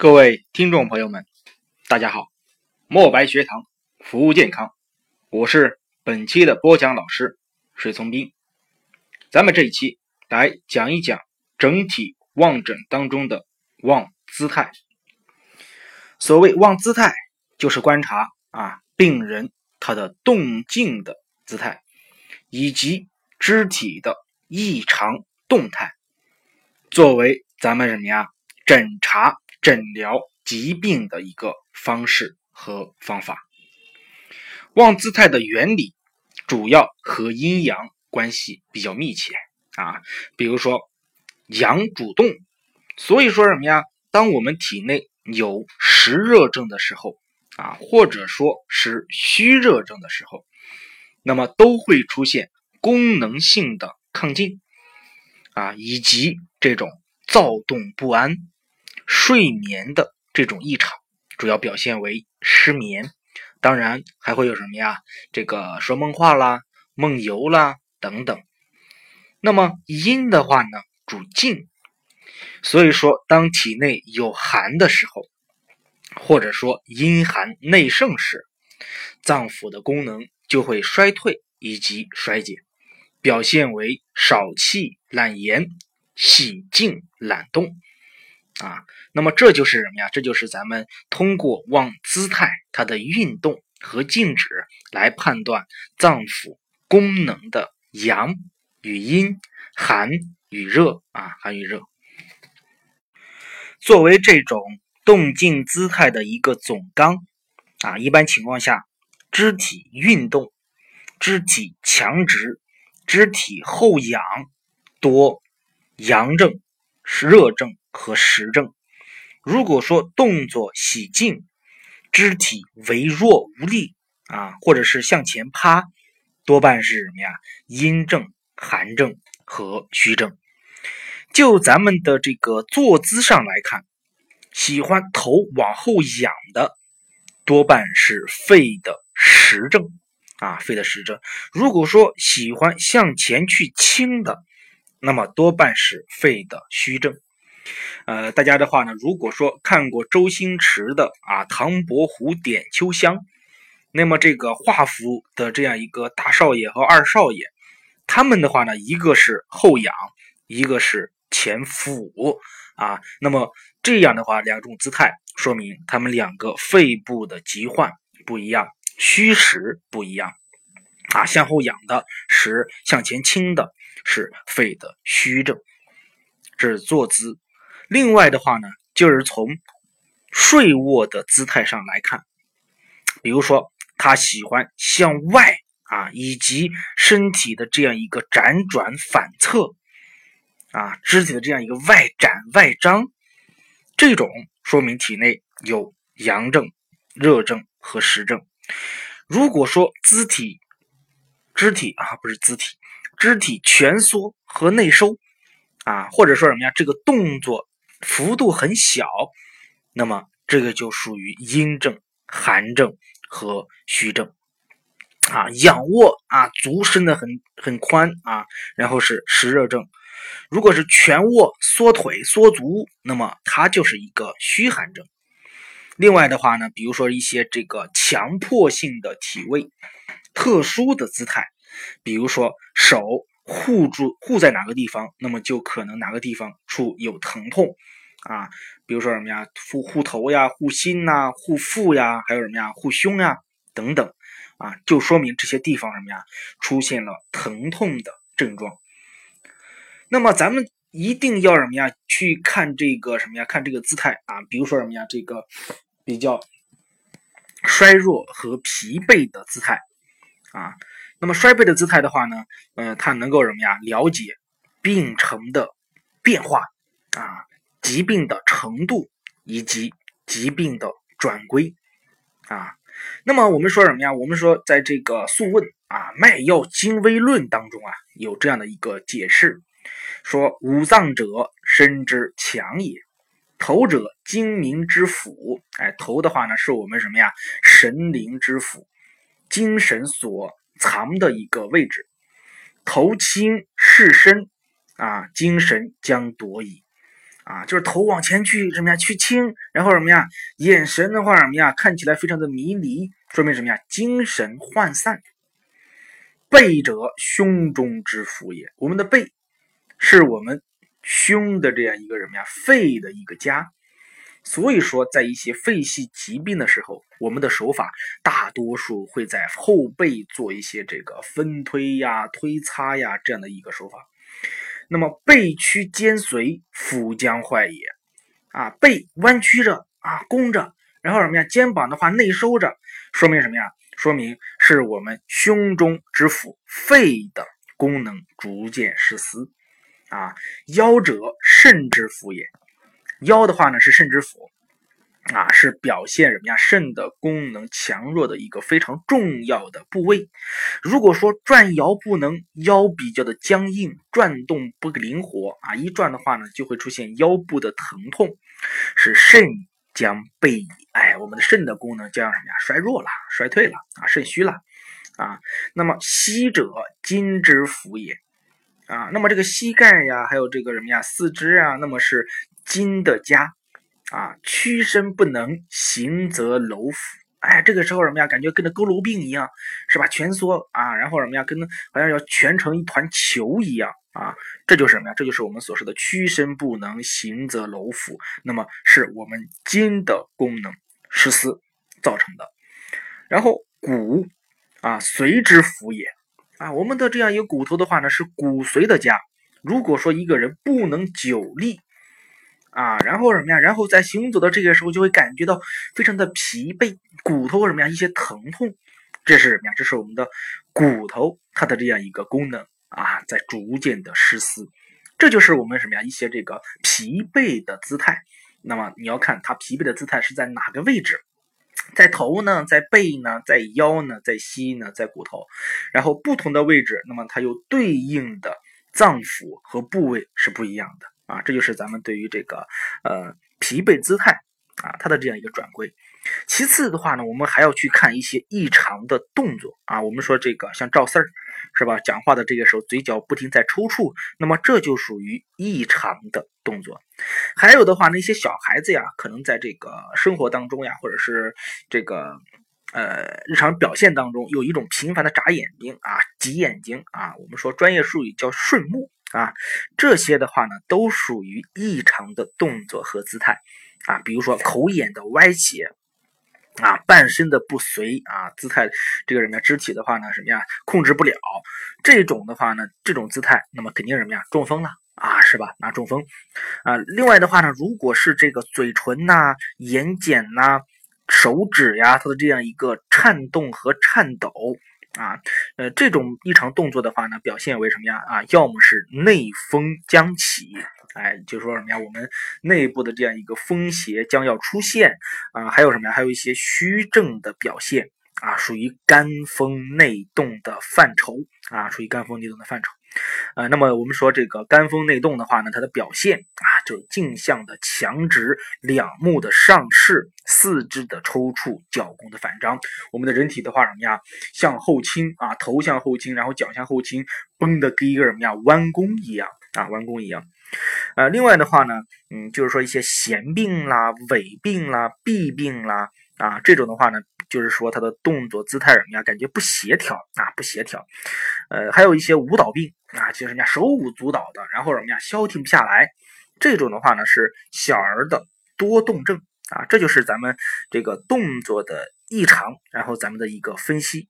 各位听众朋友们，大家好！墨白学堂服务健康，我是本期的播讲老师水从斌。咱们这一期来讲一讲整体望诊当中的望姿态。所谓望姿态，就是观察啊病人他的动静的姿态，以及肢体的异常动态，作为咱们什么呀诊查。诊疗疾病的一个方式和方法。望姿态的原理主要和阴阳关系比较密切啊，比如说阳主动，所以说什么呀？当我们体内有实热症的时候啊，或者说是虚热症的时候，那么都会出现功能性的亢进啊，以及这种躁动不安。睡眠的这种异常，主要表现为失眠，当然还会有什么呀？这个说梦话啦、梦游啦等等。那么阴的话呢，主静，所以说当体内有寒的时候，或者说阴寒内盛时，脏腑的功能就会衰退以及衰竭，表现为少气懒言、喜静懒动。啊，那么这就是什么呀？这就是咱们通过望姿态它的运动和静止来判断脏腑功能的阳与阴、寒与热啊，寒与热。作为这种动静姿态的一个总纲啊，一般情况下，肢体运动、肢体强直、肢体后仰多阳症、热症。和实症，如果说动作喜静，肢体微弱无力啊，或者是向前趴，多半是什么呀？阴症、寒症和虚症。就咱们的这个坐姿上来看，喜欢头往后仰的，多半是肺的实症啊，肺的实症。如果说喜欢向前去倾的，那么多半是肺的虚症。呃，大家的话呢，如果说看过周星驰的啊《唐伯虎点秋香》，那么这个华府的这样一个大少爷和二少爷，他们的话呢，一个是后仰，一个是前俯啊。那么这样的话，两种姿态说明他们两个肺部的疾患不一样，虚实不一样啊。向后仰的是向前倾的，是肺的虚症，这是坐姿。另外的话呢，就是从睡卧的姿态上来看，比如说他喜欢向外啊，以及身体的这样一个辗转反侧啊，肢体的这样一个外展外张，这种说明体内有阳症、热症和实症。如果说肢体肢体啊，不是肢体，肢体蜷缩和内收啊，或者说什么呀，这个动作。幅度很小，那么这个就属于阴症、寒症和虚症啊。仰卧啊，足伸的很很宽啊，然后是湿热症。如果是全卧、缩腿、缩足，那么它就是一个虚寒症。另外的话呢，比如说一些这个强迫性的体位、特殊的姿态，比如说手。护住护在哪个地方，那么就可能哪个地方处有疼痛啊，比如说什么呀，护护头呀，护心呐，护腹呀，还有什么呀，护胸呀等等啊，就说明这些地方什么呀，出现了疼痛的症状。那么咱们一定要什么呀，去看这个什么呀，看这个姿态啊，比如说什么呀，这个比较衰弱和疲惫的姿态啊。那么衰惫的姿态的话呢，呃，它能够什么呀？了解病程的变化啊，疾病的程度以及疾病的转归啊。那么我们说什么呀？我们说在这个《素问》啊《脉要精微论》当中啊，有这样的一个解释，说五脏者，身之强也；头者，精明之府。哎，头的话呢，是我们什么呀？神灵之府，精神所。藏的一个位置，头轻势深，啊，精神将夺矣，啊，就是头往前去什么呀？去倾，然后什么呀？眼神的话什么呀？看起来非常的迷离，说明什么呀？精神涣散。背者，胸中之府也。我们的背，是我们胸的这样一个什么呀？肺的一个家。所以说，在一些肺系疾病的时候，我们的手法大多数会在后背做一些这个分推呀、推擦呀这样的一个手法。那么背屈肩随，腹将坏也。啊，背弯曲着啊，弓着，然后什么呀？肩膀的话内收着，说明什么呀？说明是我们胸中之腑，肺的功能逐渐失司。啊，腰者肾之府也。腰的话呢是肾之府，啊，是表现什么呀？肾的功能强弱的一个非常重要的部位。如果说转腰不能，腰比较的僵硬，转动不灵活啊，一转的话呢，就会出现腰部的疼痛，是肾将被哎，我们的肾的功能将什么呀？衰弱了，衰退了啊，肾虚了啊。那么膝者筋之府也啊，那么这个膝盖呀，还有这个什么呀，四肢啊，那么是。筋的家，啊，屈身不能行则楼府，哎，这个时候什么呀？感觉跟着佝偻病一样，是吧？蜷缩啊，然后什么呀？跟好像要蜷成一团球一样啊，这就是什么呀？这就是我们所说的屈身不能行则楼府，那么是我们筋的功能失司造成的。然后骨啊，髓之府也啊，我们的这样一个骨头的话呢，是骨髓的家。如果说一个人不能久立，啊，然后什么呀？然后在行走的这个时候，就会感觉到非常的疲惫，骨头什么呀？一些疼痛，这是什么呀？这是我们的骨头它的这样一个功能啊，在逐渐的失司，这就是我们什么呀？一些这个疲惫的姿态。那么你要看它疲惫的姿态是在哪个位置，在头呢？在背呢？在腰呢？在膝呢？在骨头？然后不同的位置，那么它有对应的脏腑和部位是不一样的。啊，这就是咱们对于这个呃疲惫姿态啊，它的这样一个转归。其次的话呢，我们还要去看一些异常的动作啊。我们说这个像赵四儿是吧？讲话的这个时候，嘴角不停在抽搐，那么这就属于异常的动作。还有的话，那些小孩子呀，可能在这个生活当中呀，或者是这个呃日常表现当中，有一种频繁的眨眼睛啊、挤眼睛啊，我们说专业术语叫顺目。啊，这些的话呢，都属于异常的动作和姿态啊，比如说口眼的歪斜啊，半身的不随啊，姿态这个什么呀，肢体的话呢，什么呀，控制不了，这种的话呢，这种姿态，那么肯定什么呀，中风了啊，是吧？那中风啊，另外的话呢，如果是这个嘴唇呐、眼睑呐、手指呀，它的这样一个颤动和颤抖。啊，呃，这种异常动作的话呢，表现为什么呀？啊，要么是内风将起，哎，就是说什么呀？我们内部的这样一个风邪将要出现啊，还有什么呀？还有一些虚症的表现啊，属于肝风内动的范畴啊，属于肝风内动的范畴。呃，那么我们说这个肝风内动的话呢，它的表现啊，就是镜像的强直，两目的上视，四肢的抽搐，脚弓的反张。我们的人体的话什么呀，向后倾啊，头向后倾，然后脚向后倾，绷的跟一个什么呀，弯弓一样啊，弯弓一样。呃，另外的话呢，嗯，就是说一些弦病啦、痿病啦、痹病啦啊，这种的话呢。就是说，他的动作姿态什么呀？感觉不协调啊，不协调。呃，还有一些舞蹈病啊，就是人家手舞足蹈的，然后什么呀，消停不下来。这种的话呢，是小儿的多动症啊。这就是咱们这个动作的异常，然后咱们的一个分析。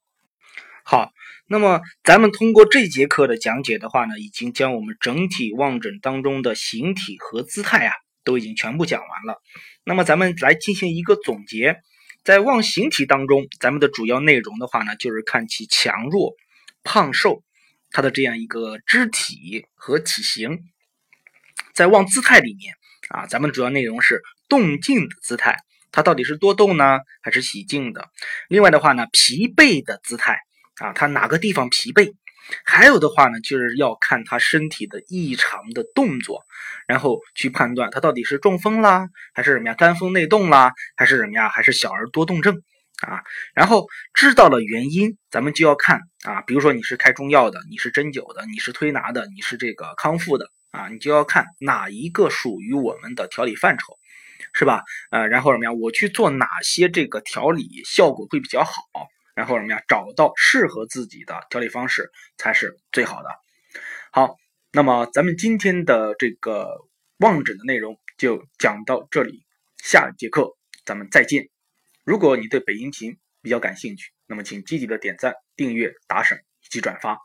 好，那么咱们通过这节课的讲解的话呢，已经将我们整体望诊当中的形体和姿态啊，都已经全部讲完了。那么咱们来进行一个总结。在望形体当中，咱们的主要内容的话呢，就是看其强弱、胖瘦，它的这样一个肢体和体型。在望姿态里面啊，咱们主要内容是动静的姿态，它到底是多动呢，还是喜静的？另外的话呢，疲惫的姿态啊，它哪个地方疲惫？还有的话呢，就是要看他身体的异常的动作，然后去判断他到底是中风啦，还是什么呀？肝风内动啦，还是什么呀？还是小儿多动症啊？然后知道了原因，咱们就要看啊，比如说你是开中药的，你是针灸的，你是推拿的，你是这个康复的啊，你就要看哪一个属于我们的调理范畴，是吧？呃，然后什么呀？我去做哪些这个调理效果会比较好？然后什么呀？找到适合自己的调理方式才是最好的。好，那么咱们今天的这个望诊的内容就讲到这里，下节课咱们再见。如果你对北音琴比较感兴趣，那么请积极的点赞、订阅、打赏以及转发。